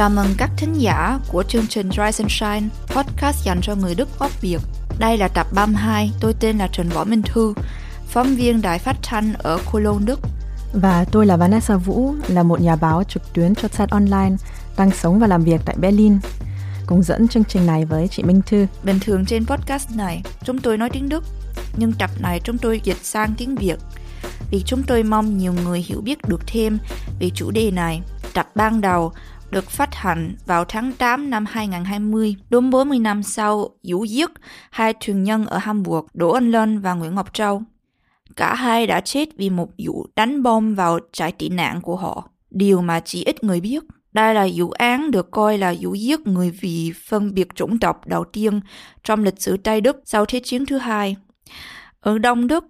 Chào mừng các thính giả của chương trình Rise and Shine, podcast dành cho người Đức gốc Việt. Đây là tập 32, tôi tên là Trần Võ Minh Thư, phóng viên đài phát thanh ở Cologne, Đức. Và tôi là Vanessa Vũ, là một nhà báo trực tuyến cho site online, đang sống và làm việc tại Berlin. Cùng dẫn chương trình này với chị Minh Thư. Bình thường trên podcast này, chúng tôi nói tiếng Đức, nhưng tập này chúng tôi dịch sang tiếng Việt vì chúng tôi mong nhiều người hiểu biết được thêm về chủ đề này. Tập ban đầu được phát hành vào tháng 8 năm 2020, đúng 40 năm sau vụ giết hai thuyền nhân ở Hamburg, Đỗ Anh Lân và Nguyễn Ngọc Châu. Cả hai đã chết vì một vụ đánh bom vào trại tị nạn của họ, điều mà chỉ ít người biết. Đây là vụ án được coi là vụ giết người vì phân biệt chủng tộc đầu tiên trong lịch sử Tây Đức sau Thế chiến thứ hai. Ở Đông Đức,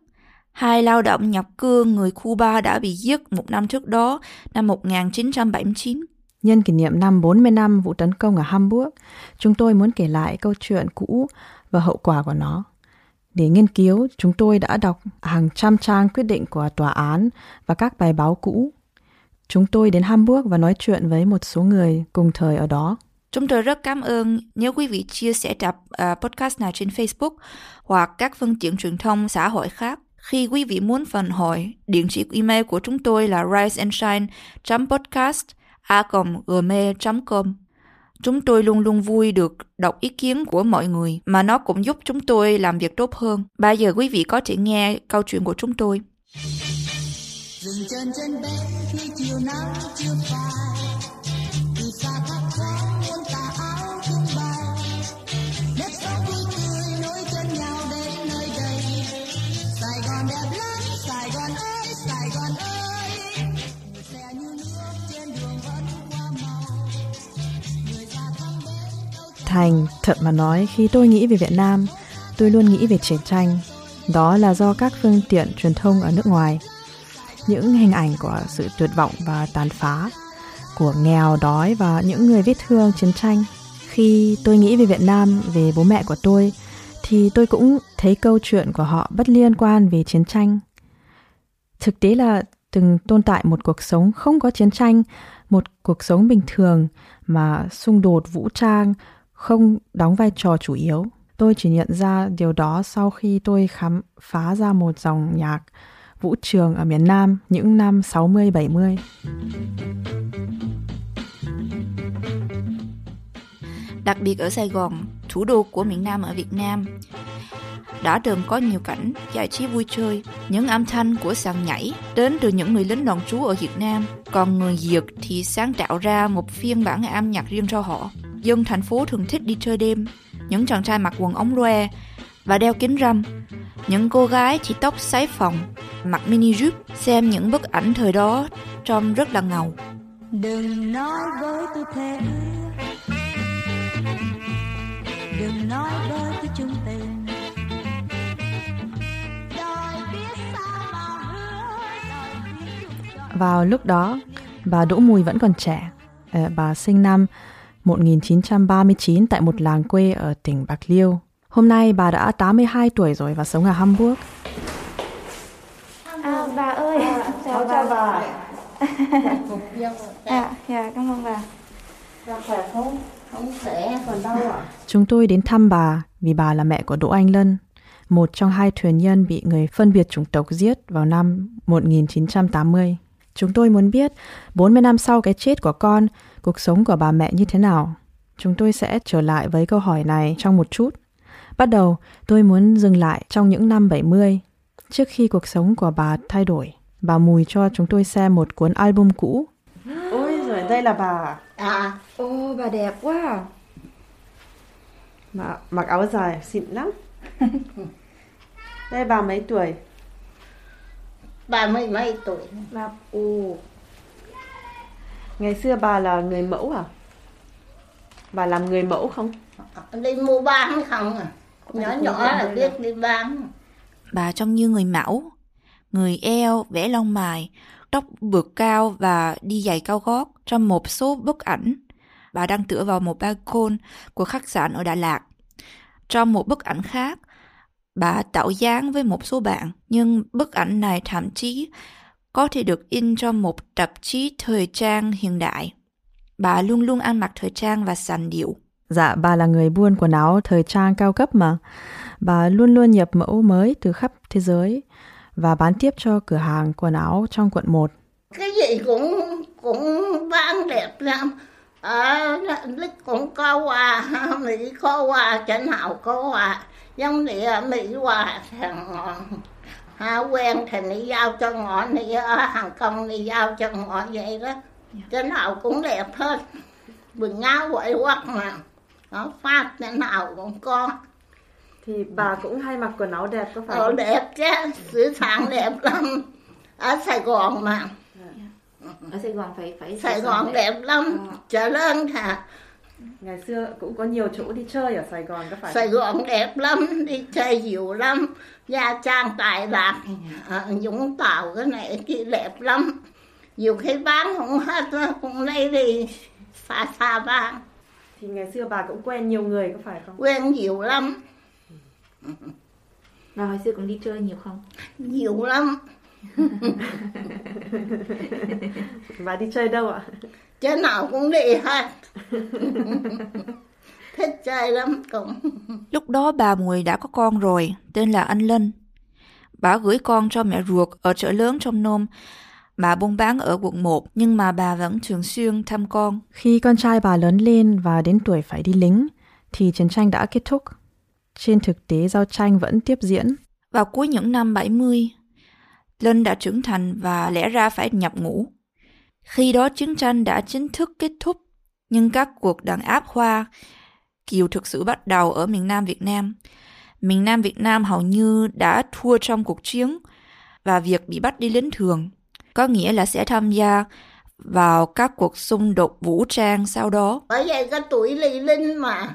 hai lao động nhập cư người Cuba đã bị giết một năm trước đó, năm 1979. Nhân kỷ niệm năm 40 năm vụ tấn công ở Hamburg, chúng tôi muốn kể lại câu chuyện cũ và hậu quả của nó. Để nghiên cứu, chúng tôi đã đọc hàng trăm trang quyết định của tòa án và các bài báo cũ. Chúng tôi đến Hamburg và nói chuyện với một số người cùng thời ở đó. Chúng tôi rất cảm ơn nếu quý vị chia sẻ tập uh, à, podcast này trên Facebook hoặc các phương tiện truyền thông xã hội khác. Khi quý vị muốn phản hồi, địa chỉ email của chúng tôi là riseandshine.podcast a.gmail.com. Chúng tôi luôn luôn vui được đọc ý kiến của mọi người, mà nó cũng giúp chúng tôi làm việc tốt hơn. Bây giờ quý vị có thể nghe câu chuyện của chúng tôi. Dừng chân chân bến khi chiều nắng chưa phai Thành, thật mà nói, khi tôi nghĩ về Việt Nam, tôi luôn nghĩ về chiến tranh. Đó là do các phương tiện truyền thông ở nước ngoài những hình ảnh của sự tuyệt vọng và tàn phá, của nghèo đói và những người vết thương chiến tranh. Khi tôi nghĩ về Việt Nam, về bố mẹ của tôi, thì tôi cũng thấy câu chuyện của họ bất liên quan về chiến tranh. Thực tế là từng tồn tại một cuộc sống không có chiến tranh, một cuộc sống bình thường mà xung đột vũ trang không đóng vai trò chủ yếu. Tôi chỉ nhận ra điều đó sau khi tôi khám phá ra một dòng nhạc vũ trường ở miền Nam những năm 60-70. Đặc biệt ở Sài Gòn, thủ đô của miền Nam ở Việt Nam, đã từng có nhiều cảnh giải trí vui chơi, những âm thanh của sàn nhảy đến từ những người lính đồn trú ở Việt Nam, còn người Việt thì sáng tạo ra một phiên bản âm nhạc riêng cho họ. Dân thành phố thường thích đi chơi đêm, những chàng trai mặc quần ống loe và đeo kính râm, những cô gái chỉ tóc sái phòng, mặc mini jupe, xem những bức ảnh thời đó trông rất là ngầu. Đừng nói với tôi thế Đừng nói với tôi chung tình Vào lúc đó, bà Đỗ Mùi vẫn còn trẻ. Ờ, bà sinh năm 1939 tại một làng quê ở tỉnh Bạc Liêu. Hôm nay bà đã 82 tuổi rồi và sống ở Hamburg. À, bà ơi, à, chào, chào bà. à, dạ, cảm ơn bà. Dạ, khỏe không? Không khỏe, còn đau à? Chúng tôi đến thăm bà vì bà là mẹ của Đỗ Anh Lân, một trong hai thuyền nhân bị người phân biệt chủng tộc giết vào năm 1980. Chúng tôi muốn biết 40 năm sau cái chết của con, cuộc sống của bà mẹ như thế nào. Chúng tôi sẽ trở lại với câu hỏi này trong một chút. Bắt đầu, tôi muốn dừng lại trong những năm 70, trước khi cuộc sống của bà thay đổi. Bà Mùi cho chúng tôi xem một cuốn album cũ. Ôi rồi đây là bà. À, ô bà đẹp quá. Mà mặc áo dài xịn lắm. đây bà mấy tuổi? Bà mấy mấy tuổi. Bà ồ. Ngày xưa bà là người mẫu à? Bà làm người mẫu không? Đi mua bán không à? nhỏ nhỏ là biết đi bán bà trông như người mẫu người eo vẽ lông mày tóc bượt cao và đi giày cao gót trong một số bức ảnh bà đang tựa vào một balcony của khách sạn ở Đà Lạt. Trong một bức ảnh khác, bà tạo dáng với một số bạn, nhưng bức ảnh này thậm chí có thể được in trong một tạp chí thời trang hiện đại. Bà luôn luôn ăn mặc thời trang và sành điệu. Dạ, bà là người buôn quần áo thời trang cao cấp mà. Bà luôn luôn nhập mẫu mới từ khắp thế giới và bán tiếp cho cửa hàng quần áo trong quận 1. cái gì cũng cũng bán đẹp lắm lúc cũng có quà mỹ có quà chỗ nào có quà giống ở mỹ quà thằng ha quen thì đi giao cho ngõ đi ở hàng công đi giao cho ngõ vậy đó. Chỗ nào cũng đẹp hết. Quần áo quậy quắc mà. Nó phát chỗ nào cũng có. Thì bà cũng hay mặc quần áo đẹp có phải Ờ không? đẹp chứ, xứ Sạn đẹp lắm. Ở Sài Gòn mà, Ở Sài Gòn phải phải Sài Gòn đẹp. lắm. Chợ lớn hả? Ngày xưa cũng có nhiều chỗ đi chơi ở Sài Gòn có phải Sài? Gòn đẹp lắm, đi chơi nhiều lắm. Nha Trang, Tài Lạc, à, Vũng Tàu cái này kia đẹp lắm. Nhiều khi bán không hết, cũng lấy đi xa xa bán. Thì ngày xưa bà cũng quen nhiều người có phải không? Quen nhiều lắm, Và hồi xưa cũng đi chơi nhiều không? nhiều lắm. Bà đi chơi đâu ạ? Chỗ nào cũng đi hết. Thích chơi lắm cũng. Lúc đó bà Mùi đã có con rồi, tên là anh Lân. Bà gửi con cho mẹ ruột ở chợ lớn trong nôm. Bà buôn bán ở quận 1, nhưng mà bà vẫn thường xuyên thăm con. Khi con trai bà lớn lên và đến tuổi phải đi lính, thì chiến tranh đã kết thúc. Trên thực tế, giao tranh vẫn tiếp diễn. Vào cuối những năm 70, Lân đã trưởng thành và lẽ ra phải nhập ngũ. Khi đó chiến tranh đã chính thức kết thúc, nhưng các cuộc đàn áp Hoa Kiều thực sự bắt đầu ở miền Nam Việt Nam. Miền Nam Việt Nam hầu như đã thua trong cuộc chiến và việc bị bắt đi lính thường, có nghĩa là sẽ tham gia vào các cuộc xung đột vũ trang sau đó. bởi vậy cái tuổi lì linh mà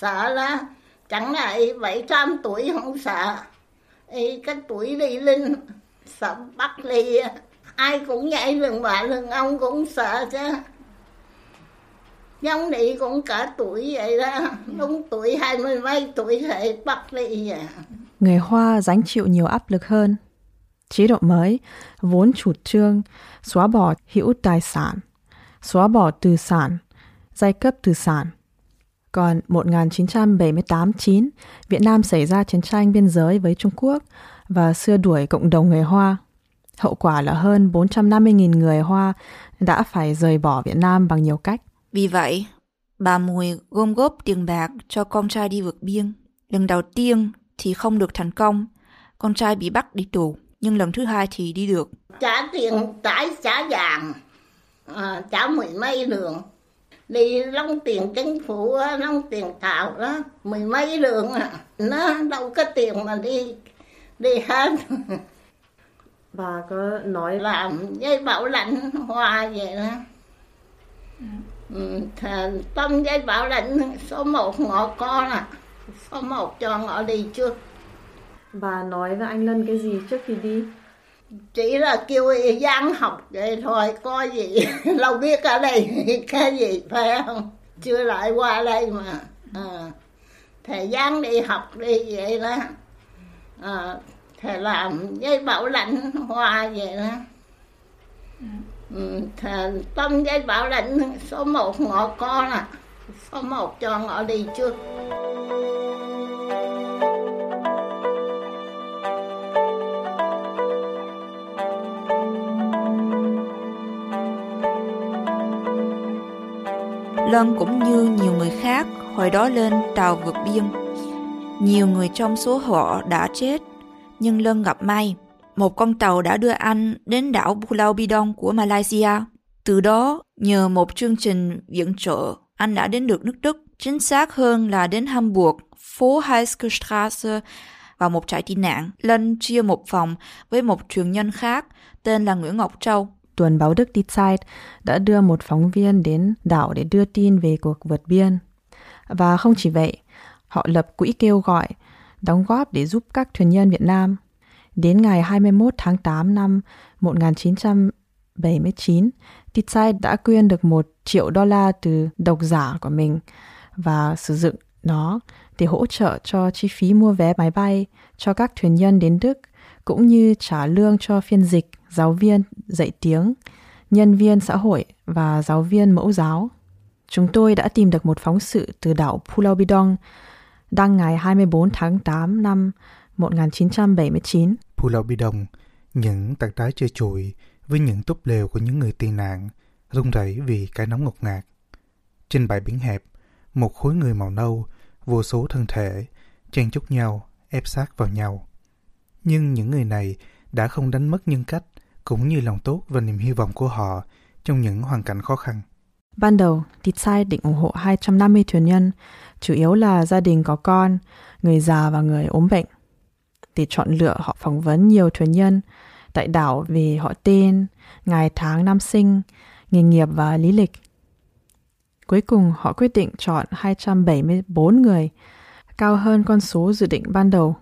sợ là chẳng lại bảy trăm tuổi không sợ Ý, cái tuổi ly linh sợ bắt ly ai cũng vậy lừng bà lừng ông cũng sợ chứ giống đi cũng cả tuổi vậy đó đúng tuổi hai mươi mấy tuổi thì bắt ly à Người Hoa gánh chịu nhiều áp lực hơn. Chế độ mới vốn chủ trương xóa bỏ hữu tài sản, xóa bỏ tư sản, giai cấp tư sản. Còn 1978-9, Việt Nam xảy ra chiến tranh biên giới với Trung Quốc và xua đuổi cộng đồng người Hoa. Hậu quả là hơn 450.000 người Hoa đã phải rời bỏ Việt Nam bằng nhiều cách. Vì vậy, bà Mùi gom góp tiền bạc cho con trai đi vượt biên. Lần đầu tiên thì không được thành công, con trai bị bắt đi tù, nhưng lần thứ hai thì đi được. trả tiền trả trả vàng à, trả mười mấy đường đi lông tiền chính phủ á, lông tiền thảo đó mười mấy đường à nó đâu có tiền mà đi đi hết. Bà có nói làm dây bảo lãnh hoa vậy đó. Ừ, thà- tâm dây bảo lãnh số một ngõ con à số một cho ngõ đi trước. Bà nói với anh Lân cái gì trước khi đi? Chỉ là kêu Giang học vậy thôi có gì? Đâu biết ở đây cái gì phải không? Chưa lại qua đây mà. À, thầy Giang đi học đi vậy đó. À, thầy làm với bảo lãnh hoa vậy đó. Ừ, thầy tâm với bảo lãnh số một ngõ con à. Số một cho ngõ đi trước. Lân cũng như nhiều người khác hồi đó lên tàu vượt biên. Nhiều người trong số họ đã chết, nhưng Lân gặp may. Một con tàu đã đưa anh đến đảo Pulau Bidong của Malaysia. Từ đó, nhờ một chương trình viện trợ, anh đã đến được nước Đức. Chính xác hơn là đến Hamburg, phố Heiskstrasse và một trại tị nạn. Lân chia một phòng với một truyền nhân khác tên là Nguyễn Ngọc Châu. Tuần báo Đức Die Zeit đã đưa một phóng viên đến đảo để đưa tin về cuộc vượt biên. Và không chỉ vậy, họ lập quỹ kêu gọi, đóng góp để giúp các thuyền nhân Việt Nam. Đến ngày 21 tháng 8 năm 1979, Die Zeit đã quyên được một triệu đô la từ độc giả của mình và sử dụng nó để hỗ trợ cho chi phí mua vé máy bay cho các thuyền nhân đến Đức cũng như trả lương cho phiên dịch, giáo viên, dạy tiếng, nhân viên xã hội và giáo viên mẫu giáo. Chúng tôi đã tìm được một phóng sự từ đảo Pulau Bidong đăng ngày 24 tháng 8 năm 1979. Pulau Bidong, những tảng đá chơi trụi với những túp lều của những người tị nạn, rung rẩy vì cái nóng ngột ngạt. Trên bãi biển hẹp, một khối người màu nâu, vô số thân thể, chen chúc nhau, ép sát vào nhau. Nhưng những người này đã không đánh mất nhân cách, cũng như lòng tốt và niềm hy vọng của họ trong những hoàn cảnh khó khăn. Ban đầu, Titsai định ủng hộ 250 thuyền nhân, chủ yếu là gia đình có con, người già và người ốm bệnh. Để chọn lựa họ phỏng vấn nhiều thuyền nhân tại đảo về họ tên, ngày tháng năm sinh, nghề nghiệp và lý lịch. Cuối cùng họ quyết định chọn 274 người, cao hơn con số dự định ban đầu.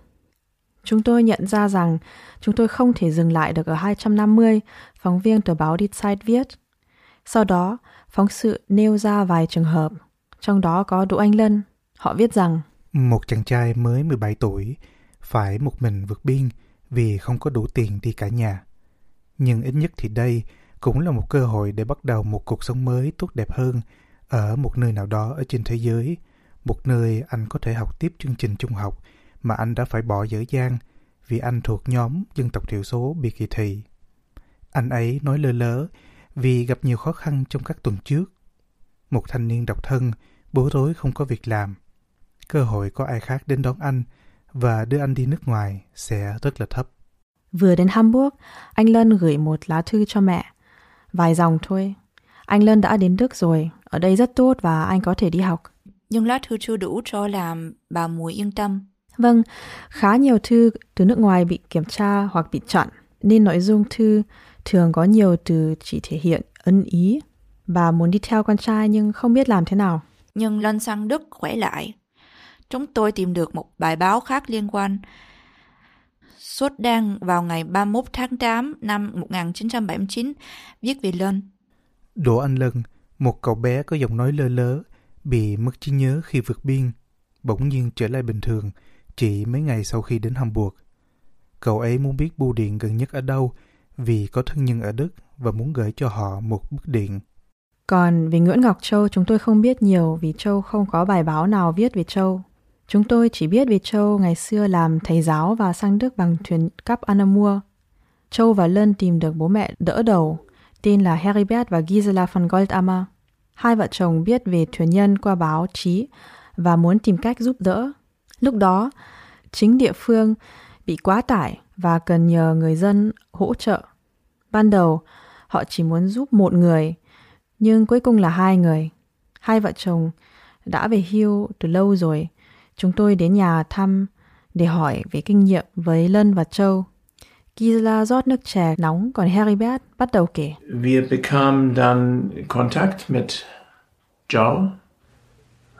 Chúng tôi nhận ra rằng chúng tôi không thể dừng lại được ở 250, phóng viên tờ báo Decide viết. Sau đó, phóng sự nêu ra vài trường hợp, trong đó có Đỗ Anh Lân. Họ viết rằng Một chàng trai mới 17 tuổi phải một mình vượt biên vì không có đủ tiền đi cả nhà. Nhưng ít nhất thì đây cũng là một cơ hội để bắt đầu một cuộc sống mới tốt đẹp hơn ở một nơi nào đó ở trên thế giới, một nơi anh có thể học tiếp chương trình trung học mà anh đã phải bỏ dở dang vì anh thuộc nhóm dân tộc thiểu số bị kỳ thị. Anh ấy nói lơ lớ vì gặp nhiều khó khăn trong các tuần trước. Một thanh niên độc thân, bối rối không có việc làm. Cơ hội có ai khác đến đón anh và đưa anh đi nước ngoài sẽ rất là thấp. Vừa đến Hamburg, anh Lân gửi một lá thư cho mẹ. Vài dòng thôi. Anh Lân đã đến Đức rồi, ở đây rất tốt và anh có thể đi học. Nhưng lá thư chưa đủ cho làm bà Mùi yên tâm. Vâng, khá nhiều thư từ nước ngoài bị kiểm tra hoặc bị chặn, nên nội dung thư thường có nhiều từ chỉ thể hiện ân ý. Bà muốn đi theo con trai nhưng không biết làm thế nào. Nhưng lên sang Đức khỏe lại. Chúng tôi tìm được một bài báo khác liên quan xuất đăng vào ngày 31 tháng 8 năm 1979 viết về Lân. Đỗ Anh Lân, một cậu bé có giọng nói lơ lớ, bị mất trí nhớ khi vượt biên, bỗng nhiên trở lại bình thường chỉ mấy ngày sau khi đến Hamburg. Cậu ấy muốn biết bưu điện gần nhất ở đâu vì có thân nhân ở Đức và muốn gửi cho họ một bức điện. Còn về Nguyễn Ngọc Châu chúng tôi không biết nhiều vì Châu không có bài báo nào viết về Châu. Chúng tôi chỉ biết về Châu ngày xưa làm thầy giáo và sang Đức bằng thuyền cắp Anamur. Châu và Lân tìm được bố mẹ đỡ đầu, tên là Heribert và Gisela von Goldammer. Hai vợ chồng biết về thuyền nhân qua báo chí và muốn tìm cách giúp đỡ. Lúc đó, chính địa phương bị quá tải và cần nhờ người dân hỗ trợ. Ban đầu, họ chỉ muốn giúp một người, nhưng cuối cùng là hai người. Hai vợ chồng đã về hưu từ lâu rồi. Chúng tôi đến nhà thăm để hỏi về kinh nghiệm với Lân và Châu. Gisela rót nước chè nóng, còn Heribert bắt đầu kể. Wir bekamen dann Kontakt mit Joe.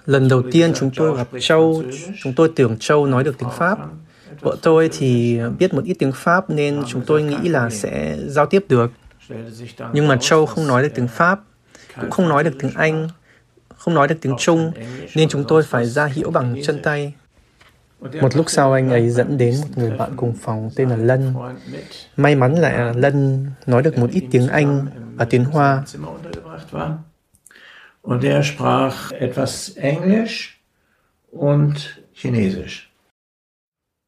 Lần đầu tiên chúng tôi gặp Châu, chúng tôi tưởng Châu nói được tiếng Pháp. Vợ tôi thì biết một ít tiếng Pháp nên chúng tôi nghĩ là sẽ giao tiếp được. Nhưng mà Châu không nói được tiếng Pháp, cũng không nói được tiếng Anh, không nói được tiếng Trung, nên chúng tôi phải ra hiệu bằng chân tay. Một lúc sau anh ấy dẫn đến một người bạn cùng phòng tên là Lân. May mắn là Lân nói được một ít tiếng Anh và tiếng Hoa. Und er sprach etwas Englisch und Chinesisch.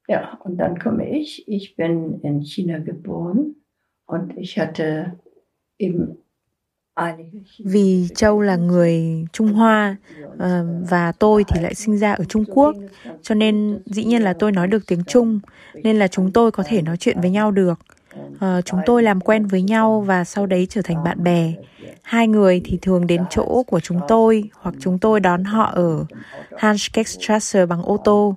Ja, und dann komme ich. Ich bin in China geboren und ich hatte eben vì Châu là người Trung Hoa ờ, và tôi thì lại sinh ra ở Trung Quốc, cho nên dĩ nhiên là tôi nói được tiếng Trung, nên là chúng tôi có thể nói chuyện với nhau được. Uh, chúng tôi làm quen với nhau và sau đấy trở thành bạn bè. Hai người thì thường đến chỗ của chúng tôi hoặc chúng tôi đón họ ở Hanskekstrasse bằng ô tô,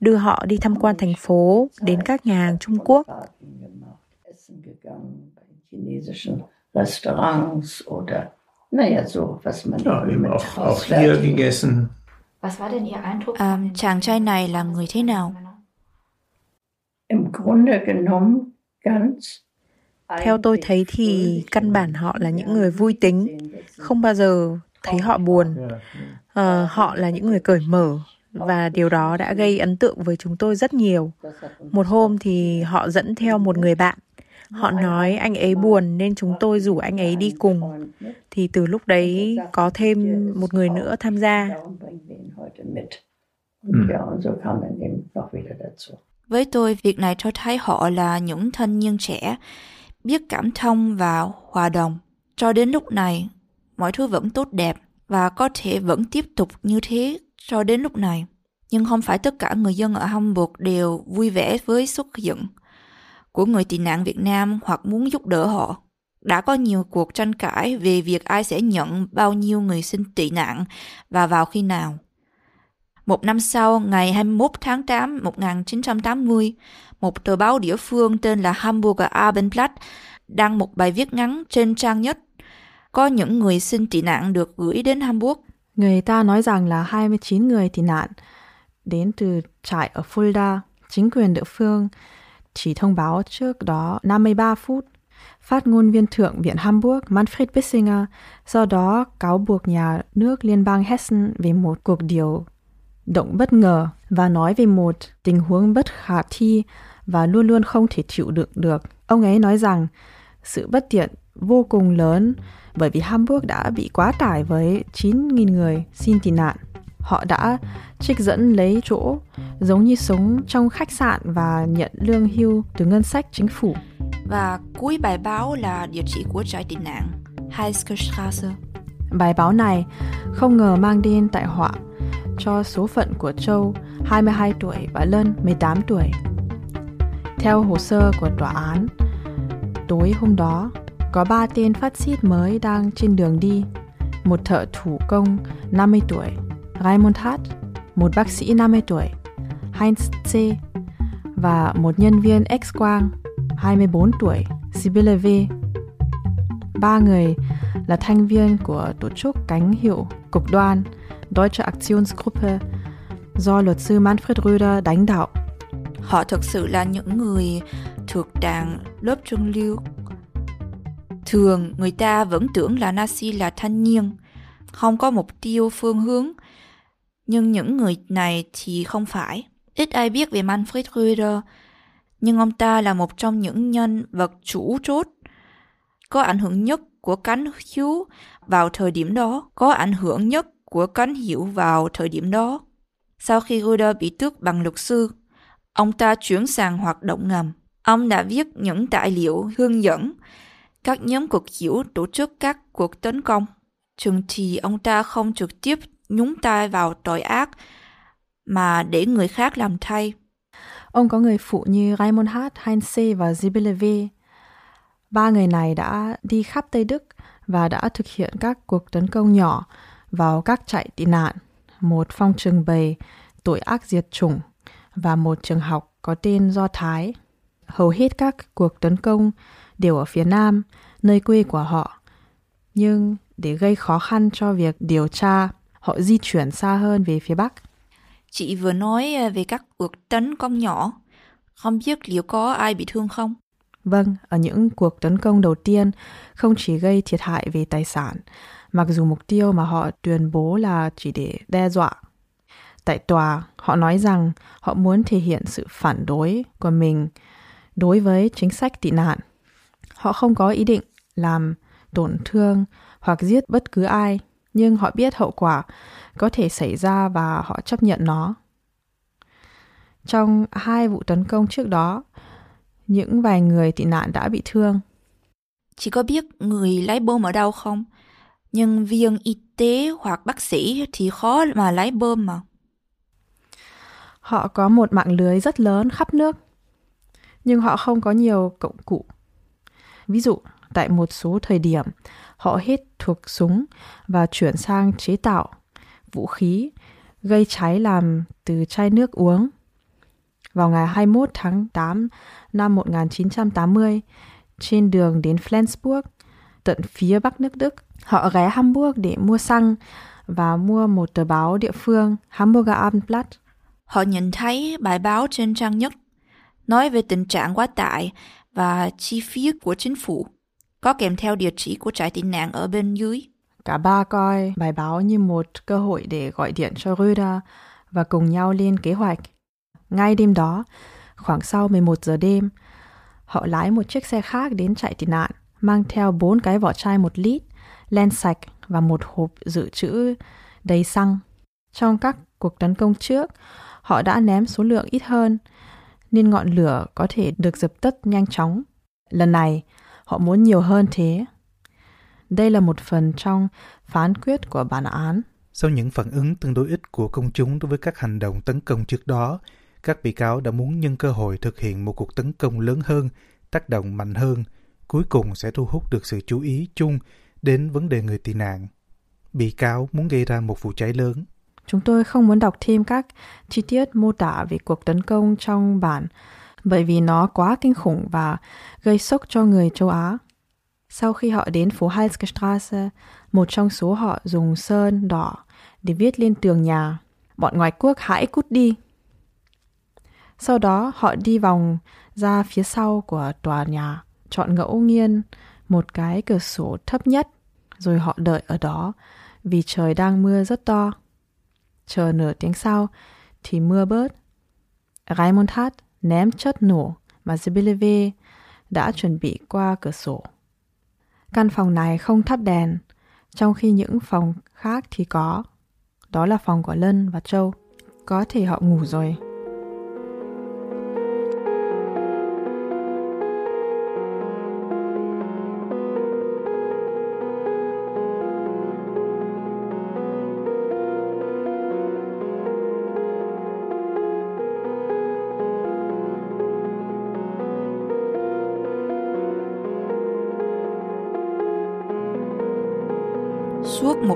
đưa họ đi tham quan thành phố, đến các nhà hàng Trung Quốc. Restaurants oder naja, so, was man ja, eben auch, auch hier gegessen. Was war denn Ihr Eindruck? À, chàng trai này là người thế nào? Im Grunde genommen ganz theo tôi thấy thì căn bản họ là những người vui tính không bao giờ thấy họ buồn. À, họ là những người cởi mở và điều đó đã gây ấn tượng với chúng tôi rất nhiều. Một hôm thì họ dẫn theo một người bạn. Họ nói anh ấy buồn nên chúng tôi rủ anh ấy đi cùng. Thì từ lúc đấy có thêm một người nữa tham gia. Với tôi, việc này cho thấy họ là những thanh niên trẻ, biết cảm thông và hòa đồng. Cho đến lúc này, mọi thứ vẫn tốt đẹp và có thể vẫn tiếp tục như thế cho đến lúc này. Nhưng không phải tất cả người dân ở Hamburg đều vui vẻ với xuất hiện của người tị nạn Việt Nam hoặc muốn giúp đỡ họ. Đã có nhiều cuộc tranh cãi về việc ai sẽ nhận bao nhiêu người xin tị nạn và vào khi nào. Một năm sau, ngày 21 tháng 8 1980, một tờ báo địa phương tên là Hamburger Abendblatt đăng một bài viết ngắn trên trang nhất. Có những người xin tị nạn được gửi đến Hamburg. Người ta nói rằng là 29 người tị nạn đến từ trại ở Fulda. Chính quyền địa phương chỉ thông báo trước đó 53 phút. Phát ngôn viên thượng viện Hamburg Manfred Bissinger sau đó cáo buộc nhà nước liên bang Hessen về một cuộc điều động bất ngờ và nói về một tình huống bất khả thi và luôn luôn không thể chịu đựng được. Ông ấy nói rằng sự bất tiện vô cùng lớn bởi vì Hamburg đã bị quá tải với 9.000 người xin tị nạn. Họ đã trích dẫn lấy chỗ giống như sống trong khách sạn và nhận lương hưu từ ngân sách chính phủ. Và cuối bài báo là địa chỉ của trại tị nạn Heiske Bài báo này không ngờ mang đến tại họa cho số phận của Châu 22 tuổi và Lân 18 tuổi. Theo hồ sơ của tòa án, tối hôm đó có ba tên phát xít mới đang trên đường đi. Một thợ thủ công 50 tuổi, Raymond Hart, một bác sĩ 50 tuổi, Heinz C. và một nhân viên X-quang 24 tuổi, Sibylle V. Ba người là thành viên của tổ chức cánh hiệu cực đoan Deutsche Aktionsgruppe do luật sư Manfred Röder đánh đạo. Họ thực sự là những người thuộc đảng lớp trung lưu. Thường người ta vẫn tưởng là Nazi là thanh niên, không có mục tiêu phương hướng. Nhưng những người này thì không phải. Ít ai biết về Manfred Röder, nhưng ông ta là một trong những nhân vật chủ chốt có ảnh hưởng nhất của cánh hữu vào thời điểm đó, có ảnh hưởng nhất của cánh hiểu vào thời điểm đó. Sau khi Ruder bị tước bằng luật sư, ông ta chuyển sang hoạt động ngầm. Ông đã viết những tài liệu hướng dẫn các nhóm cuộc hiểu tổ chức các cuộc tấn công. Chừng thì ông ta không trực tiếp nhúng tay vào tội ác mà để người khác làm thay. Ông có người phụ như Raymond Hart, Heinze và Sibylle V. Ba người này đã đi khắp Tây Đức và đã thực hiện các cuộc tấn công nhỏ vào các trại tị nạn, một phong trưng bày tội ác diệt chủng và một trường học có tên Do Thái. Hầu hết các cuộc tấn công đều ở phía Nam, nơi quê của họ. Nhưng để gây khó khăn cho việc điều tra, họ di chuyển xa hơn về phía Bắc. Chị vừa nói à, về các cuộc tấn công nhỏ, không biết liệu có ai bị thương không? Vâng, ở những cuộc tấn công đầu tiên không chỉ gây thiệt hại về tài sản mặc dù mục tiêu mà họ tuyên bố là chỉ để đe dọa. Tại tòa, họ nói rằng họ muốn thể hiện sự phản đối của mình đối với chính sách tị nạn. Họ không có ý định làm tổn thương hoặc giết bất cứ ai, nhưng họ biết hậu quả có thể xảy ra và họ chấp nhận nó. Trong hai vụ tấn công trước đó, những vài người tị nạn đã bị thương. Chị có biết người lái bom ở đâu không? Nhân viên y tế hoặc bác sĩ thì khó mà lái bơm mà. Họ có một mạng lưới rất lớn khắp nước, nhưng họ không có nhiều công cụ. Ví dụ, tại một số thời điểm, họ hết thuộc súng và chuyển sang chế tạo vũ khí gây cháy làm từ chai nước uống. Vào ngày 21 tháng 8 năm 1980, trên đường đến Flensburg, tận phía bắc nước Đức, Họ ghé Hamburg để mua xăng và mua một tờ báo địa phương Hamburger Abendblatt. Họ nhìn thấy bài báo trên trang nhất nói về tình trạng quá tải và chi phí của chính phủ, có kèm theo địa chỉ của trại tị nạn ở bên dưới. Cả ba coi bài báo như một cơ hội để gọi điện cho Röder và cùng nhau lên kế hoạch. Ngay đêm đó, khoảng sau 11 giờ đêm, Họ lái một chiếc xe khác đến chạy tị nạn, mang theo bốn cái vỏ chai một lít, len sạch và một hộp dự trữ đầy xăng. Trong các cuộc tấn công trước, họ đã ném số lượng ít hơn, nên ngọn lửa có thể được dập tắt nhanh chóng. Lần này, họ muốn nhiều hơn thế. Đây là một phần trong phán quyết của bản án. Sau những phản ứng tương đối ít của công chúng đối với các hành động tấn công trước đó, các bị cáo đã muốn nhân cơ hội thực hiện một cuộc tấn công lớn hơn, tác động mạnh hơn, cuối cùng sẽ thu hút được sự chú ý chung đến vấn đề người tị nạn. Bị cáo muốn gây ra một vụ cháy lớn. Chúng tôi không muốn đọc thêm các chi tiết mô tả về cuộc tấn công trong bản bởi vì nó quá kinh khủng và gây sốc cho người châu Á. Sau khi họ đến phố Heilsgestrasse, một trong số họ dùng sơn đỏ để viết lên tường nhà, bọn ngoại quốc hãy cút đi. Sau đó họ đi vòng ra phía sau của tòa nhà, chọn ngẫu nhiên một cái cửa sổ thấp nhất, rồi họ đợi ở đó vì trời đang mưa rất to. Chờ nửa tiếng sau thì mưa bớt. Raimundhat ném chất nổ mà Zibileve đã chuẩn bị qua cửa sổ. Căn phòng này không thắp đèn, trong khi những phòng khác thì có. Đó là phòng của Lân và Châu. Có thể họ ngủ rồi.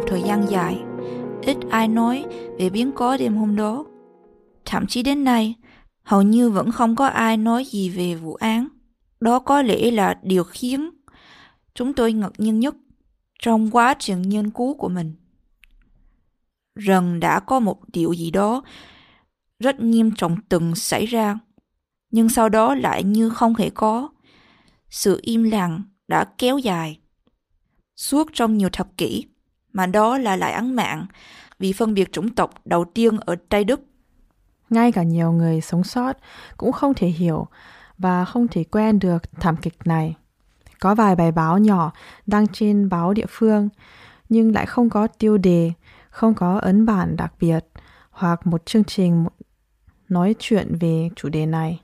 Thời gian dài, ít ai nói về biến cố đêm hôm đó. Thậm chí đến nay, hầu như vẫn không có ai nói gì về vụ án. Đó có lẽ là điều khiến chúng tôi ngạc nhiên nhất trong quá trình nghiên cứu của mình. Rằng đã có một điều gì đó rất nghiêm trọng từng xảy ra, nhưng sau đó lại như không hề có. Sự im lặng đã kéo dài suốt trong nhiều thập kỷ mà đó là lại án mạng vì phân biệt chủng tộc đầu tiên ở Tây Đức. Ngay cả nhiều người sống sót cũng không thể hiểu và không thể quen được thảm kịch này. Có vài bài báo nhỏ đăng trên báo địa phương nhưng lại không có tiêu đề, không có ấn bản đặc biệt hoặc một chương trình nói chuyện về chủ đề này.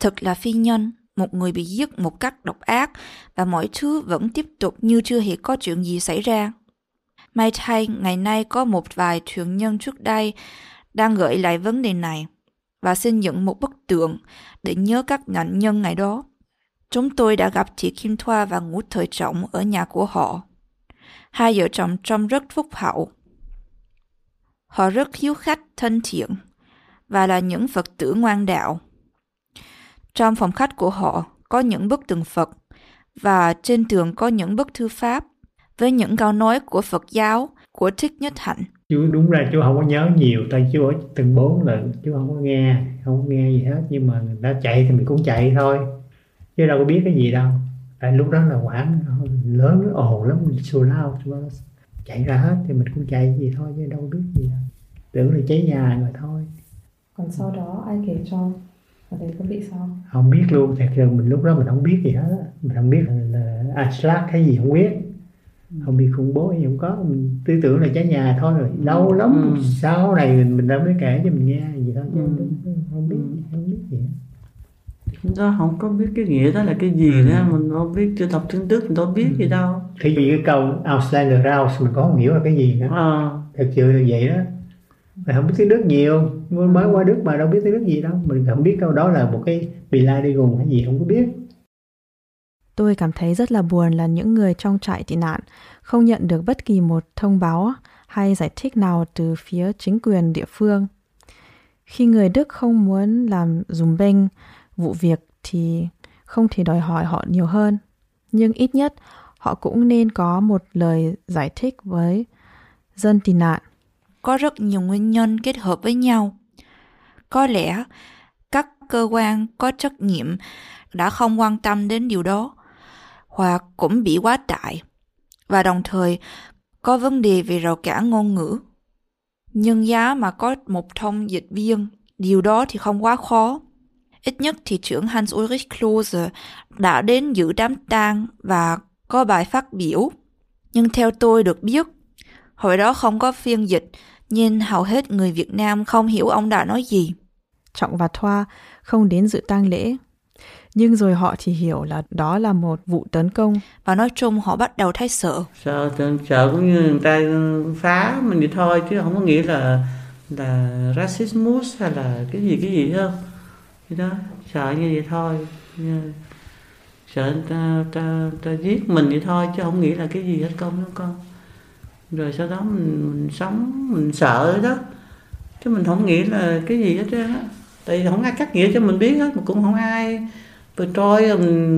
Thật là phi nhân, một người bị giết một cách độc ác và mọi thứ vẫn tiếp tục như chưa hề có chuyện gì xảy ra. May thay, ngày nay có một vài thuyền nhân trước đây đang gợi lại vấn đề này và xây dựng một bức tượng để nhớ các nạn nhân ngày đó. Chúng tôi đã gặp chị Kim Thoa và Ngũ Thời Trọng ở nhà của họ. Hai vợ chồng trông rất phúc hậu. Họ rất hiếu khách, thân thiện và là những Phật tử ngoan đạo. Trong phòng khách của họ có những bức tượng Phật và trên tường có những bức thư pháp với những câu nói của Phật giáo của Thích Nhất Hạnh. Chú đúng ra chú không có nhớ nhiều, tại chú ở từng bốn lần, chú không có nghe, không có nghe gì hết. Nhưng mà người ta chạy thì mình cũng chạy thôi, chứ đâu có biết cái gì đâu. Tại lúc đó là quán lớn, ồn lắm, xù lao, chạy ra hết thì mình cũng chạy gì thôi chứ đâu có biết gì đâu. Tưởng là cháy nhà rồi thôi. Còn sau đó ai kể cho? Ở đây có bị sao? Không biết luôn, thật sự mình lúc đó mình không biết gì hết Mình không biết là, là Aslak cái gì không biết không bị khủng bố gì không có. Mình tư tưởng là cháy nhà thôi rồi. Lâu lắm ừ. sau này mình mình đã mới kể cho mình nghe gì thôi chứ ừ. không biết không biết gì chúng ta không có biết cái nghĩa đó là cái gì ừ. đó mình không biết chưa đọc tin tức mình đâu biết ừ. gì đâu. Thì vì cái câu Auslander Rouse mình có không hiểu là cái gì nữa. À. thật sự là vậy đó. Mình không biết tiếng Đức nhiều. Mới qua Đức mà đâu biết tiếng Đức gì đâu. Mình không biết câu đó là một cái bị lai đi gùng hay gì không có biết Tôi cảm thấy rất là buồn là những người trong trại tị nạn không nhận được bất kỳ một thông báo hay giải thích nào từ phía chính quyền địa phương. Khi người Đức không muốn làm dùm bênh vụ việc thì không thể đòi hỏi họ nhiều hơn. Nhưng ít nhất, họ cũng nên có một lời giải thích với dân tị nạn. Có rất nhiều nguyên nhân kết hợp với nhau. Có lẽ các cơ quan có trách nhiệm đã không quan tâm đến điều đó hoặc cũng bị quá tải và đồng thời có vấn đề về rào cản ngôn ngữ. Nhưng giá mà có một thông dịch viên, điều đó thì không quá khó. Ít nhất thì trưởng Hans Ulrich Klose đã đến giữ đám tang và có bài phát biểu. Nhưng theo tôi được biết, hồi đó không có phiên dịch, nhưng hầu hết người Việt Nam không hiểu ông đã nói gì. Trọng và Thoa không đến dự tang lễ. Nhưng rồi họ thì hiểu là đó là một vụ tấn công. Và nói chung họ bắt đầu thấy sợ. Sợ, sợ cũng như người ta phá mình thì thôi chứ không có nghĩa là là racismus hay là cái gì cái gì không. Thì đó, sợ như vậy thôi. Sợ ta, ta, ta giết mình thì thôi chứ không nghĩ là cái gì hết công đó con. Rồi sau đó mình, mình sống, mình sợ đó. Chứ mình không nghĩ là cái gì hết trơn á tại vì không ai cắt nghĩa cho mình biết hết mà cũng không ai vừa trôi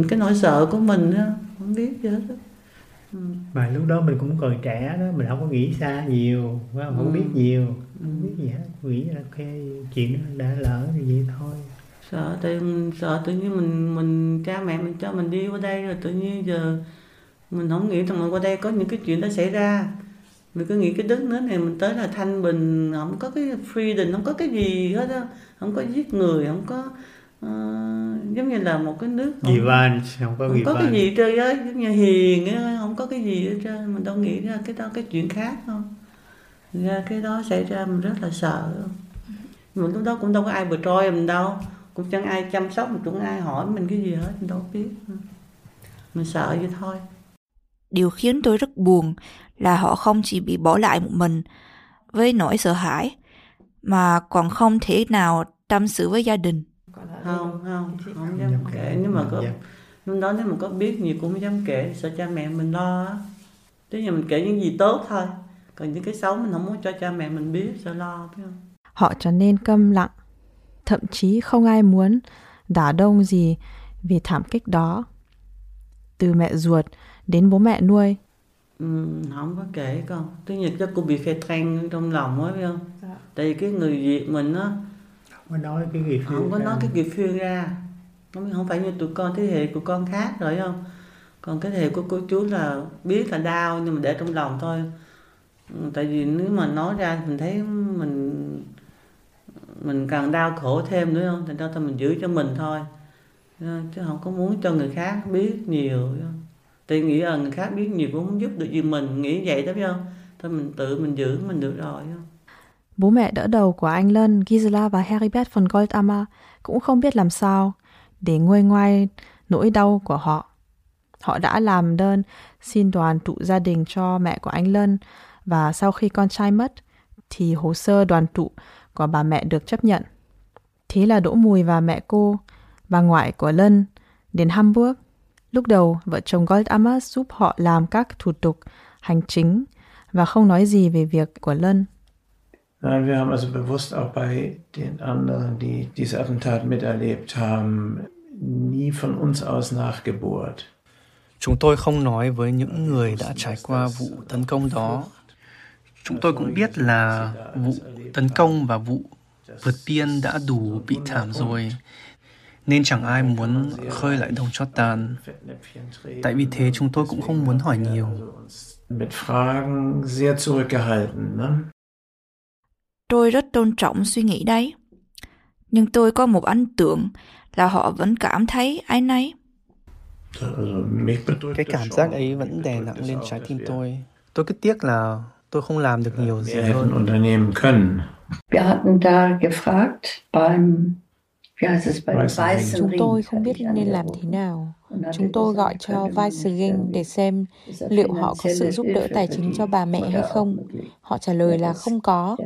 cái nỗi sợ của mình đó, không biết gì hết đó. Ừ. mà lúc đó mình cũng còn trẻ đó mình không có nghĩ xa nhiều không, không ừ. biết nhiều không biết gì hết nghĩ là cái chuyện đã lỡ thì vậy thôi sợ tự sợ tự nhiên mình mình cha mẹ mình cho mình đi qua đây rồi tự nhiên giờ mình không nghĩ rằng qua đây có những cái chuyện đó xảy ra mình cứ nghĩ cái đất nước này mình tới là thanh bình không có cái freedom không có cái gì hết á không có giết người không có uh, giống như là một cái nước gì van không có không có cái gì chơi á giống như hiền á không có cái gì hết trơn mình đâu nghĩ ra cái đó cái chuyện khác không? Ra cái đó xảy ra mình rất là sợ. Mình lúc đó cũng đâu có ai bừa trôi mình đâu cũng chẳng ai chăm sóc mình cũng ai hỏi mình cái gì hết mình đâu biết. Mình sợ vậy thôi. Điều khiến tôi rất buồn là họ không chỉ bị bỏ lại một mình với nỗi sợ hãi mà còn không thể nào tâm sự với gia đình không không không dám kể. nếu mà có lúc đó nếu mà có biết nhiều cũng không dám kể sợ cha mẹ mình lo á. Tức là mình kể những gì tốt thôi. Còn những cái xấu mình không muốn cho cha mẹ mình biết sợ lo biết không? Họ trở nên câm lặng thậm chí không ai muốn đả đông gì vì thảm kích đó. Từ mẹ ruột đến bố mẹ nuôi. Ừ, không có kể con. Thứ nhất chắc cô bị phê than trong lòng á phải không? Dạ. tại vì cái người việt mình á có nói cái gì không có nói cái gì phiên ra. Không không phải như tụi con thế hệ của con khác rồi không? Còn cái thế hệ của cô chú là biết là đau nhưng mà để trong lòng thôi. Ừ, tại vì nếu mà nói ra mình thấy mình mình càng đau khổ thêm nữa không? Thành ra thôi mình giữ cho mình thôi. Chứ không có muốn cho người khác biết nhiều tôi nghĩ là người khác biết nhiều cũng không giúp được gì mình nghĩ vậy đó phải không? Thôi mình tự mình giữ mình được rồi không? Bố mẹ đỡ đầu của anh Lân, Gisela và Heribert von Goldammer cũng không biết làm sao để nguôi ngoai nỗi đau của họ. Họ đã làm đơn xin đoàn tụ gia đình cho mẹ của anh Lân và sau khi con trai mất thì hồ sơ đoàn tụ của bà mẹ được chấp nhận. Thế là Đỗ Mùi và mẹ cô, bà ngoại của Lân, đến Hamburg Lúc đầu, vợ chồng Goldammer giúp họ làm các thủ tục hành chính và không nói gì về việc của Lân. Nein, wir haben also bewusst auch bei den anderen, die diese Attentat miterlebt haben, nie von uns aus nachgebohrt. Chúng tôi không nói với những người đã trải qua vụ tấn công đó. Chúng tôi cũng biết là vụ tấn công và vụ vượt biên đã đủ bị thảm rồi nên chẳng ai muốn khơi lại đồng cho tàn. Tại vì thế chúng tôi cũng không muốn hỏi nhiều. Tôi rất tôn trọng suy nghĩ đấy. Nhưng tôi có một ấn tượng là họ vẫn cảm thấy ái nấy. Cái cảm giác ấy vẫn đè nặng lên trái tim tôi. Tôi cứ tiếc là tôi không làm được nhiều gì hơn. Wir hatten da gefragt beim Chúng tôi không biết nên làm thế nào. Chúng tôi gọi cho Weissering để xem liệu họ có sự giúp đỡ tài chính cho bà mẹ hay không. Họ trả lời là không có.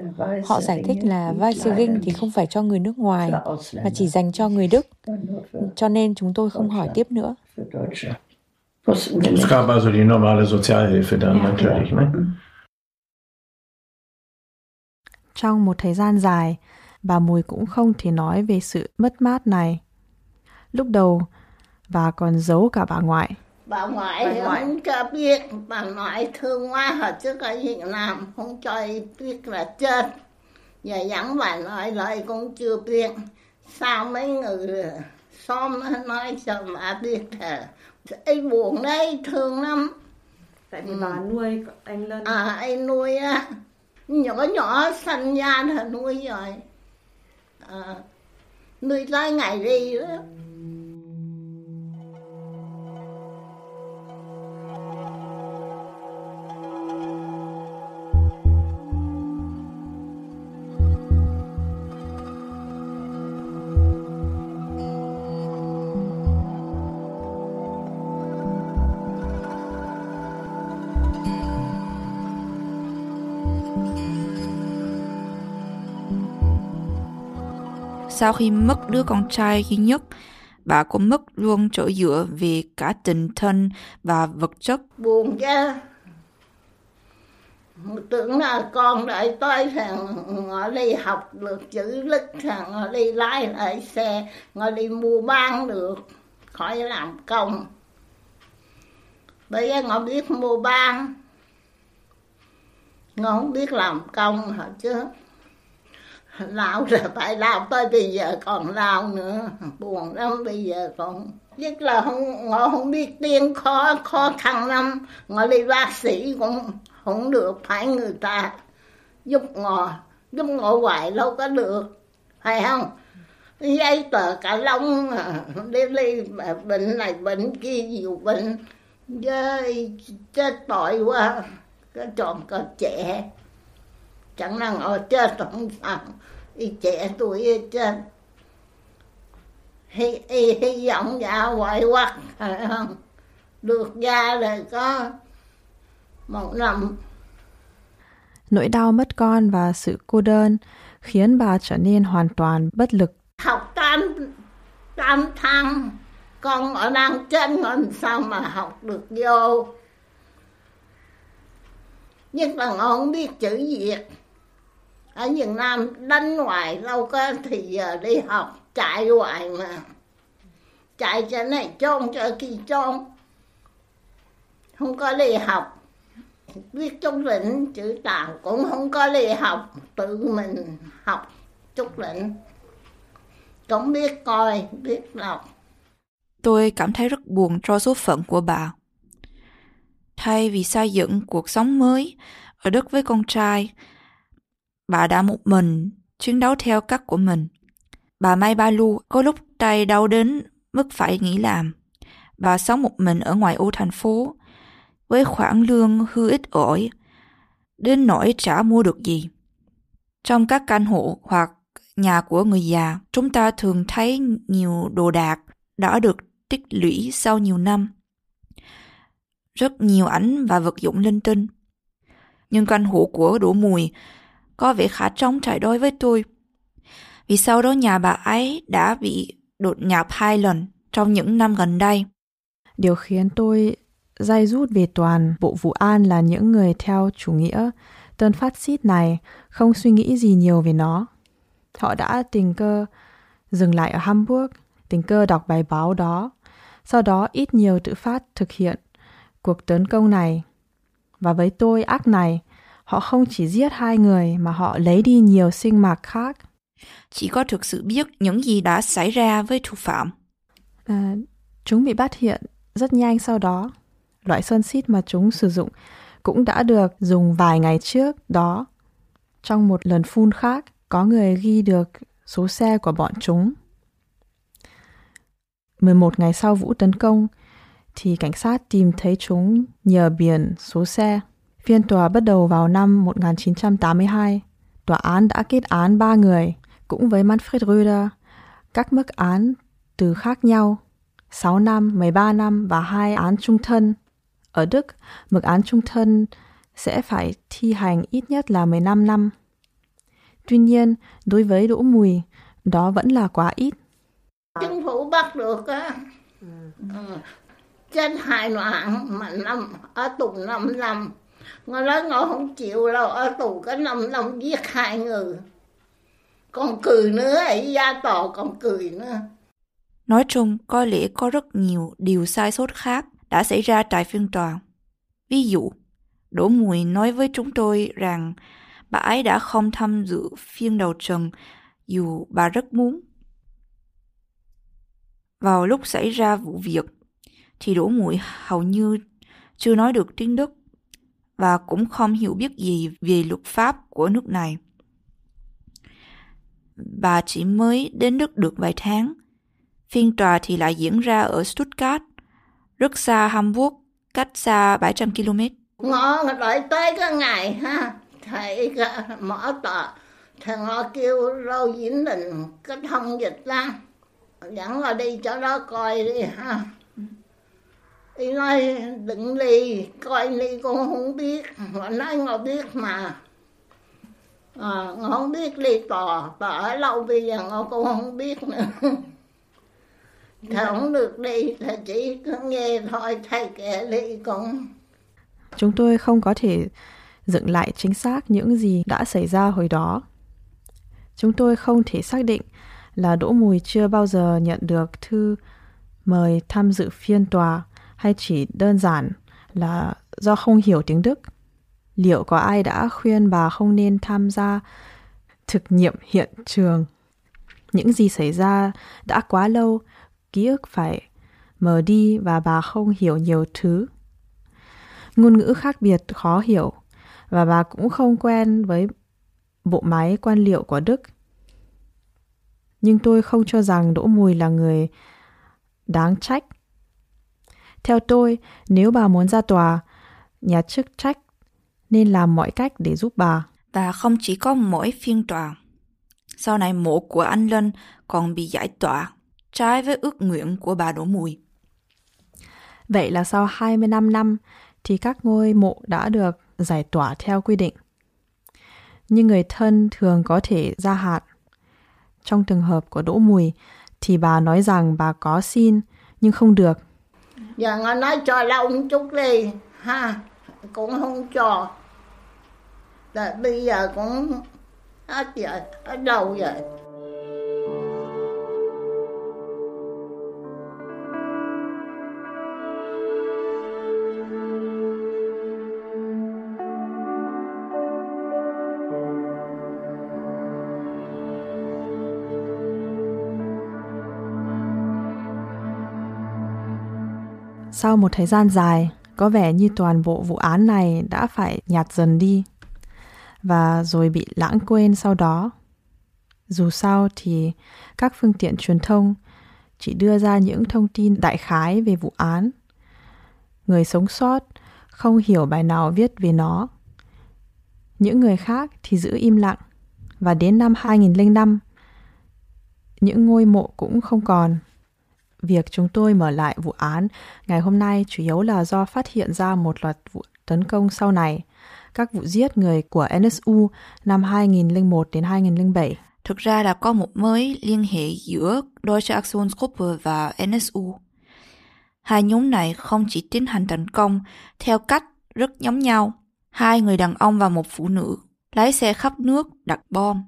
Họ giải thích là Weissering thì không phải cho người nước ngoài, mà chỉ dành cho người Đức. Cho nên chúng tôi không hỏi tiếp nữa. Es gab also die normale Sozialhilfe dann natürlich, ne? Trong một thời gian dài, bà Mùi cũng không thể nói về sự mất mát này. Lúc đầu, bà còn giấu cả bà ngoại. Bà ngoại, bà ngoại. không cho biết, bà ngoại thương quá họ chứ có gì làm, không cho biết là chết. Giờ dẫn bà nói lời cũng chưa biết. Sao mấy người xóm nói cho bà biết là ấy buồn đấy, thương lắm. Tại vì ừ. bà nuôi anh lên. À, anh nuôi á. Nhỏ nhỏ sanh ra là nuôi rồi à, nuôi tới ngày đi đó. Sau khi mất đứa con trai duy nhất, bà cũng mất luôn chỗ dựa về cả tình thân và vật chất. buồn chứ. Tưởng là con đợi tôi thằng ngồi đi học được chữ lít thằng ngồi đi lái lại xe ngồi đi mua bán được khỏi làm công. Bây giờ ngồi biết mua bán ngồi không biết làm công hả chứ? lao là phải lao tới bây giờ còn lao nữa. Buồn lắm bây giờ còn. Nhất là không, ngồi không biết tiếng khó khó khăn lắm. Ngồi đi bác sĩ cũng không được, phải người ta giúp ngồi. Giúp ngồi hoài đâu có được. Phải không? Giấy tờ cả lông, đi đi bệnh này bệnh kia nhiều bệnh. Với chết tội quá. Cái tròn còn trẻ chẳng năng ở chết không sao đi trẻ tuổi hết trơn hy, hy, hy vọng ra hoài quắc. Phải không được ra rồi có một năm. Nỗi đau mất con và sự cô đơn khiến bà trở nên hoàn toàn bất lực. học tám tám tháng con ở đang chân làm sao mà học được vô? Nhất là con không biết chữ việt ở Việt Nam đánh ngoài lâu có thì giờ đi học chạy hoài mà. Chạy cho này chôn cho kia chôn. Không có đi học. Biết chút lĩnh chữ tàu cũng không có đi học. Tự mình học chút lĩnh cũng biết coi biết đọc. Tôi cảm thấy rất buồn cho số phận của bà. Thay vì xây dựng cuộc sống mới ở đất với con trai, bà đã một mình chiến đấu theo cách của mình. Bà may Ba Lu có lúc tay đau đến mức phải nghỉ làm. Bà sống một mình ở ngoài ô thành phố với khoản lương hư ít ỏi đến nỗi chả mua được gì. Trong các căn hộ hoặc nhà của người già, chúng ta thường thấy nhiều đồ đạc đã được tích lũy sau nhiều năm. Rất nhiều ảnh và vật dụng linh tinh. Nhưng căn hộ của Đỗ Mùi có vẻ khá trống trải đối với tôi. Vì sau đó nhà bà ấy đã bị đột nhập hai lần trong những năm gần đây. Điều khiến tôi day rút về toàn bộ vụ an là những người theo chủ nghĩa tân phát xít này không suy nghĩ gì nhiều về nó. Họ đã tình cơ dừng lại ở Hamburg, tình cơ đọc bài báo đó, sau đó ít nhiều tự phát thực hiện cuộc tấn công này. Và với tôi ác này, họ không chỉ giết hai người mà họ lấy đi nhiều sinh mạng khác. Chỉ có thực sự biết những gì đã xảy ra với thủ phạm. À, chúng bị bắt hiện rất nhanh sau đó. Loại sơn xít mà chúng sử dụng cũng đã được dùng vài ngày trước đó. Trong một lần phun khác, có người ghi được số xe của bọn chúng. 11 ngày sau vụ tấn công, thì cảnh sát tìm thấy chúng nhờ biển số xe. Phiên tòa bắt đầu vào năm 1982. Tòa án đã kết án ba người, cũng với Manfred Röder. Các mức án từ khác nhau, 6 năm, 13 năm và hai án trung thân. Ở Đức, mức án trung thân sẽ phải thi hành ít nhất là 15 năm. Tuy nhiên, đối với Đỗ Mùi, đó vẫn là quá ít. chính phủ bắt được á ừ. chết hai loạn mà năm ở tù năm năm nó nói nó không chịu đâu ở tù có năm năm giết hai người còn cười nữa ấy gia tò còn cười nữa Nói chung, có lẽ có rất nhiều điều sai sót khác đã xảy ra tại phiên tòa. Ví dụ, Đỗ Mùi nói với chúng tôi rằng bà ấy đã không tham dự phiên đầu trần dù bà rất muốn. Vào lúc xảy ra vụ việc, thì Đỗ Mùi hầu như chưa nói được tiếng Đức và cũng không hiểu biết gì về luật pháp của nước này. bà chỉ mới đến Đức được vài tháng. Phiên tòa thì lại diễn ra ở Stuttgart, rất xa Hamburg, cách xa 700 km. Ngõ đợi tới cái ngày ha, thầy mở tòa, thầy ngõ kêu râu diễn định cái thông dịch ra, dẫn là đi cho đó coi đi ha. Đi nói đừng đi, coi đi con không biết, họ nói ngồi biết mà. À, ngồi không biết đi tòa, tòa ở lâu bây giờ ngồi con không biết nữa. Thầy không được đi, thầy chỉ cứ nghe thôi, thầy kể đi con. Chúng tôi không có thể dựng lại chính xác những gì đã xảy ra hồi đó. Chúng tôi không thể xác định là Đỗ Mùi chưa bao giờ nhận được thư mời tham dự phiên tòa hay chỉ đơn giản là do không hiểu tiếng Đức. Liệu có ai đã khuyên bà không nên tham gia thực nghiệm hiện trường? Những gì xảy ra đã quá lâu, ký ức phải mờ đi và bà không hiểu nhiều thứ. Ngôn ngữ khác biệt khó hiểu và bà cũng không quen với bộ máy quan liệu của Đức. Nhưng tôi không cho rằng Đỗ Mùi là người đáng trách. Theo tôi, nếu bà muốn ra tòa, nhà chức trách nên làm mọi cách để giúp bà. Và không chỉ có mỗi phiên tòa. Sau này mộ của anh Lân còn bị giải tỏa, trái với ước nguyện của bà Đỗ Mùi. Vậy là sau 25 năm thì các ngôi mộ đã được giải tỏa theo quy định. Nhưng người thân thường có thể gia hạn. Trong trường hợp của Đỗ Mùi thì bà nói rằng bà có xin nhưng không được. Giờ nó nói cho lâu một chút đi, ha, cũng không cho. Rồi bây giờ cũng hết giờ hết đâu rồi. Sau một thời gian dài, có vẻ như toàn bộ vụ án này đã phải nhạt dần đi và rồi bị lãng quên sau đó. Dù sao thì các phương tiện truyền thông chỉ đưa ra những thông tin đại khái về vụ án. Người sống sót không hiểu bài nào viết về nó. Những người khác thì giữ im lặng và đến năm 2005 những ngôi mộ cũng không còn. Việc chúng tôi mở lại vụ án ngày hôm nay chủ yếu là do phát hiện ra một loạt vụ tấn công sau này, các vụ giết người của NSU năm 2001 đến 2007. Thực ra là có một mối liên hệ giữa Deutsche Aktionsgruppe và NSU. Hai nhóm này không chỉ tiến hành tấn công theo cách rất giống nhau. Hai người đàn ông và một phụ nữ lái xe khắp nước đặt bom.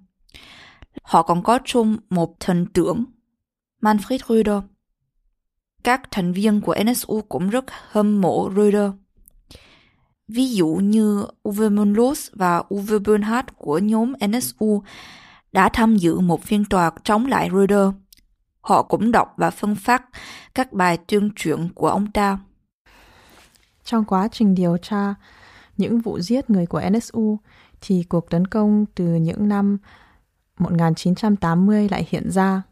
Họ còn có chung một thần trưởng, Manfred Röder các thành viên của NSU cũng rất hâm mộ Röder. Ví dụ như Uwe Munlos và Uwe Bernhardt của nhóm NSU đã tham dự một phiên tòa chống lại Röder. Họ cũng đọc và phân phát các bài tuyên truyền của ông ta. Trong quá trình điều tra những vụ giết người của NSU thì cuộc tấn công từ những năm 1980 lại hiện ra.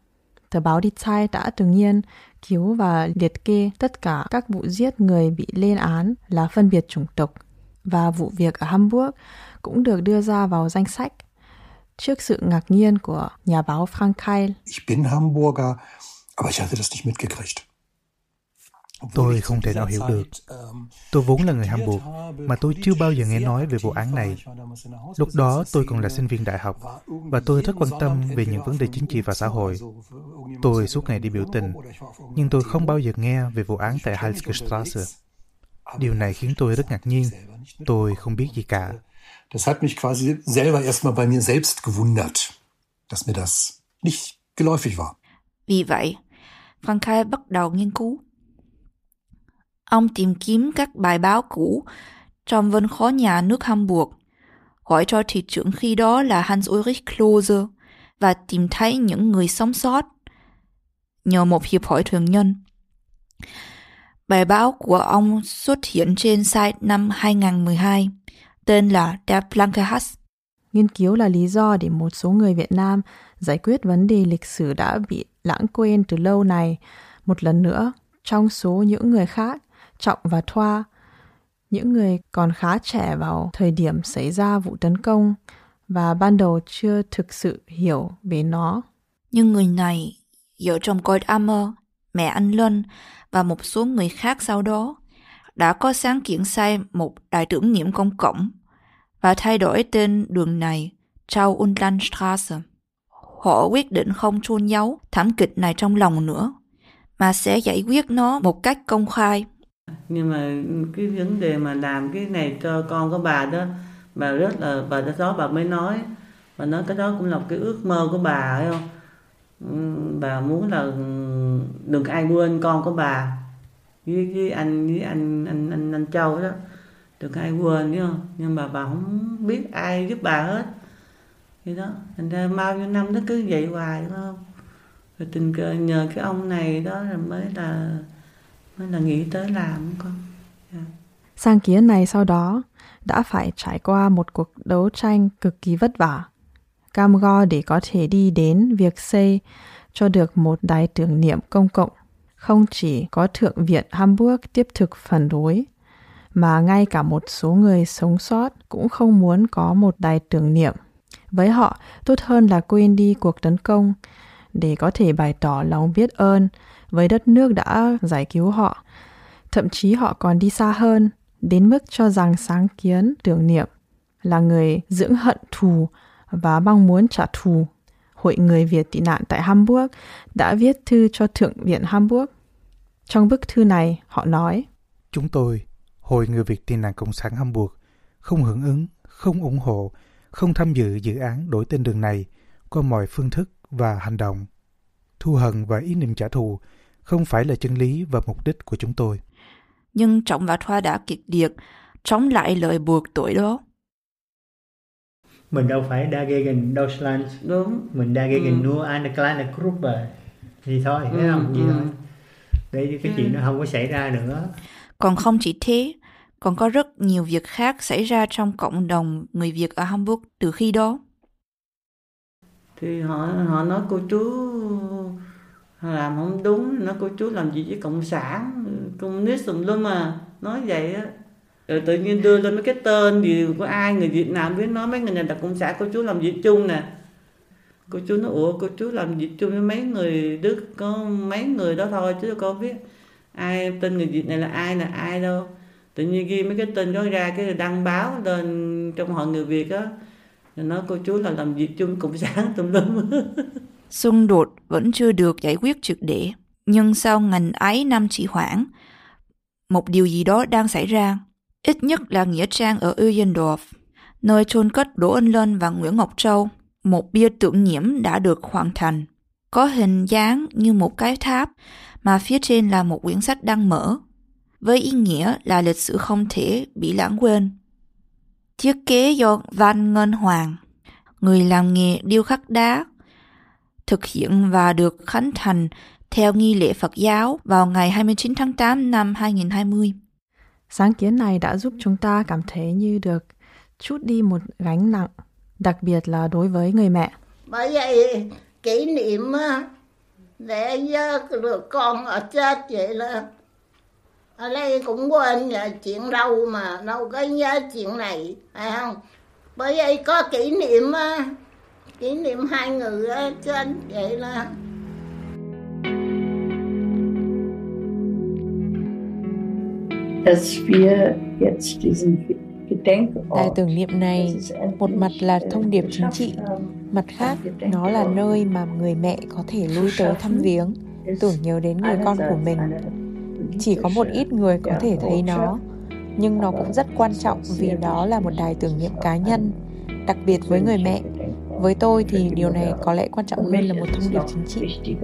Tờ báo Die Zeit đã từng nhiên cứu và liệt kê tất cả các vụ giết người bị lên án là phân biệt chủng tộc và vụ việc ở Hamburg cũng được đưa ra vào danh sách trước sự ngạc nhiên của nhà báo Frank Keil. Ich bin Hamburger, aber ich hatte das nicht mitgekriegt. Tôi không thể nào hiểu được. Tôi vốn là người Hamburg, mà tôi chưa bao giờ nghe nói về vụ án này. Lúc đó tôi còn là sinh viên đại học, và tôi rất quan tâm về những vấn đề chính trị và xã hội. Tôi suốt ngày đi biểu tình, nhưng tôi không bao giờ nghe về vụ án tại Heilsgestrasse. Điều này khiến tôi rất ngạc nhiên. Tôi không biết gì cả. Das hat mich quasi selber erstmal bei mir selbst gewundert, dass mir das nicht geläufig war. Vì vậy, Frank bắt đầu nghiên cứu Ông tìm kiếm các bài báo cũ trong văn khó nhà nước Hamburg, gọi cho thị trưởng khi đó là Hans Ulrich Klose và tìm thấy những người sống sót nhờ một hiệp hội thường nhân. Bài báo của ông xuất hiện trên site năm 2012, tên là Der Blanke Hass. Nghiên cứu là lý do để một số người Việt Nam giải quyết vấn đề lịch sử đã bị lãng quên từ lâu này. Một lần nữa, trong số những người khác, Trọng và Thoa, những người còn khá trẻ vào thời điểm xảy ra vụ tấn công và ban đầu chưa thực sự hiểu về nó. Nhưng người này, vợ chồng Gold Armor, mẹ anh Lân và một số người khác sau đó đã có sáng kiến xây một đài tưởng niệm công cộng và thay đổi tên đường này Trau Unlandstraße. Họ quyết định không chôn giấu thảm kịch này trong lòng nữa, mà sẽ giải quyết nó một cách công khai. Nhưng mà cái vấn đề mà làm cái này cho con của bà đó, bà rất là, bà đó bà mới nói, bà nói cái đó cũng là cái ước mơ của bà phải không? Bà muốn là đừng ai quên con của bà. Với, với anh với anh anh anh anh Châu đó đừng ai quên biết không? Nhưng mà bà không biết ai giúp bà hết. Vậy đó thành ra bao nhiêu năm nó cứ vậy hoài đúng không? Rồi tình cờ nhờ cái ông này đó là mới là nên là nghĩ tới làm con yeah. Sang kiến này sau đó đã phải trải qua một cuộc đấu tranh cực kỳ vất vả cam go để có thể đi đến việc xây cho được một đài tưởng niệm công cộng không chỉ có Thượng viện Hamburg tiếp thực phản đối, mà ngay cả một số người sống sót cũng không muốn có một đài tưởng niệm. Với họ, tốt hơn là quên đi cuộc tấn công để có thể bày tỏ lòng biết ơn với đất nước đã giải cứu họ. Thậm chí họ còn đi xa hơn, đến mức cho rằng sáng kiến tưởng niệm là người dưỡng hận thù và mong muốn trả thù Hội người Việt tị nạn tại Hamburg đã viết thư cho Thượng viện Hamburg. Trong bức thư này, họ nói Chúng tôi, Hội người Việt tị nạn Cộng sản Hamburg, không hưởng ứng, không ủng hộ, không tham dự dự án đổi tên đường này qua mọi phương thức và hành động. Thu hận và ý niệm trả thù không phải là chân lý và mục đích của chúng tôi. Nhưng Trọng và Thoa đã kiệt liệt, chống lại lời buộc tội đó mình đâu phải dagegen Deutschland đúng mình dagegen ừ. nur eine kleine Gruppe thì thôi thấy ừ, không gì ừ. thôi để cái ừ. chuyện nó không có xảy ra nữa còn không chỉ thế còn có rất nhiều việc khác xảy ra trong cộng đồng người Việt ở Hamburg từ khi đó thì họ họ nói cô chú làm không đúng, nó cô chú làm gì với cộng sản, communist tùm lum mà nói vậy á. Rồi tự nhiên đưa lên mấy cái tên gì của ai người Việt Nam biết nói mấy người này là cộng sản cô chú làm gì chung nè. Cô chú nói, ủa cô chú làm gì chung với mấy người Đức, có mấy người đó thôi, chứ có biết ai, tên người Việt này là ai là ai đâu. Tự nhiên ghi mấy cái tên đó ra, cái đăng báo lên trong hội người Việt á. Nó nói, cô chú là làm việc chung cộng sản tùm lum. xung đột vẫn chưa được giải quyết triệt để nhưng sau ngành ấy năm chỉ hoãn một điều gì đó đang xảy ra Ít nhất là Nghĩa Trang ở Uyendorf, nơi chôn cất Đỗ Ân Lân và Nguyễn Ngọc Châu. Một bia tưởng niệm đã được hoàn thành. Có hình dáng như một cái tháp mà phía trên là một quyển sách đang mở, với ý nghĩa là lịch sử không thể bị lãng quên. Thiết kế do Van Ngân Hoàng, người làm nghề điêu khắc đá, thực hiện và được khánh thành theo nghi lễ Phật giáo vào ngày 29 tháng 8 năm 2020. Sáng kiến này đã giúp chúng ta cảm thấy như được chút đi một gánh nặng, đặc biệt là đối với người mẹ. Bởi vậy kỷ niệm để được con ở chết vậy là ở đây cũng quên chuyện đâu mà đâu có nhớ chuyện này phải không bởi vậy có kỷ niệm kỷ niệm hai người chết vậy là Đài tưởng niệm này một mặt là thông điệp chính trị, mặt khác nó là nơi mà người mẹ có thể lui tới thăm viếng, tưởng nhớ đến người con của mình. Chỉ có một ít người có thể thấy nó, nhưng nó cũng rất quan trọng vì đó là một đài tưởng niệm cá nhân, đặc biệt với người mẹ. Với tôi thì điều này có lẽ quan trọng hơn là một thông điệp chính trị.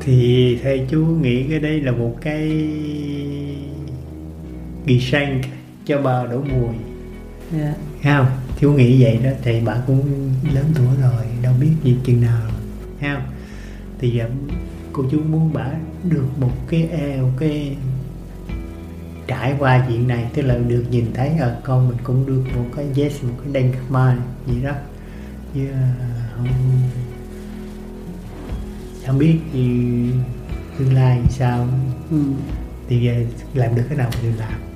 thì thầy chú nghĩ cái đây là một cái ghi xanh cho bà đổ mùi. Yeah. Dạ. không? Chú nghĩ vậy đó thầy bà cũng lớn tuổi rồi đâu biết gì chừng nào. Không? Thì giờ cô chú muốn bà được một cái một cái trải qua chuyện này tức là được nhìn thấy ở con mình cũng được một cái yes một cái đen mai gì đó. Chứ không không biết thì tương lai thì sao. Ừ. thì làm được cái nào thì làm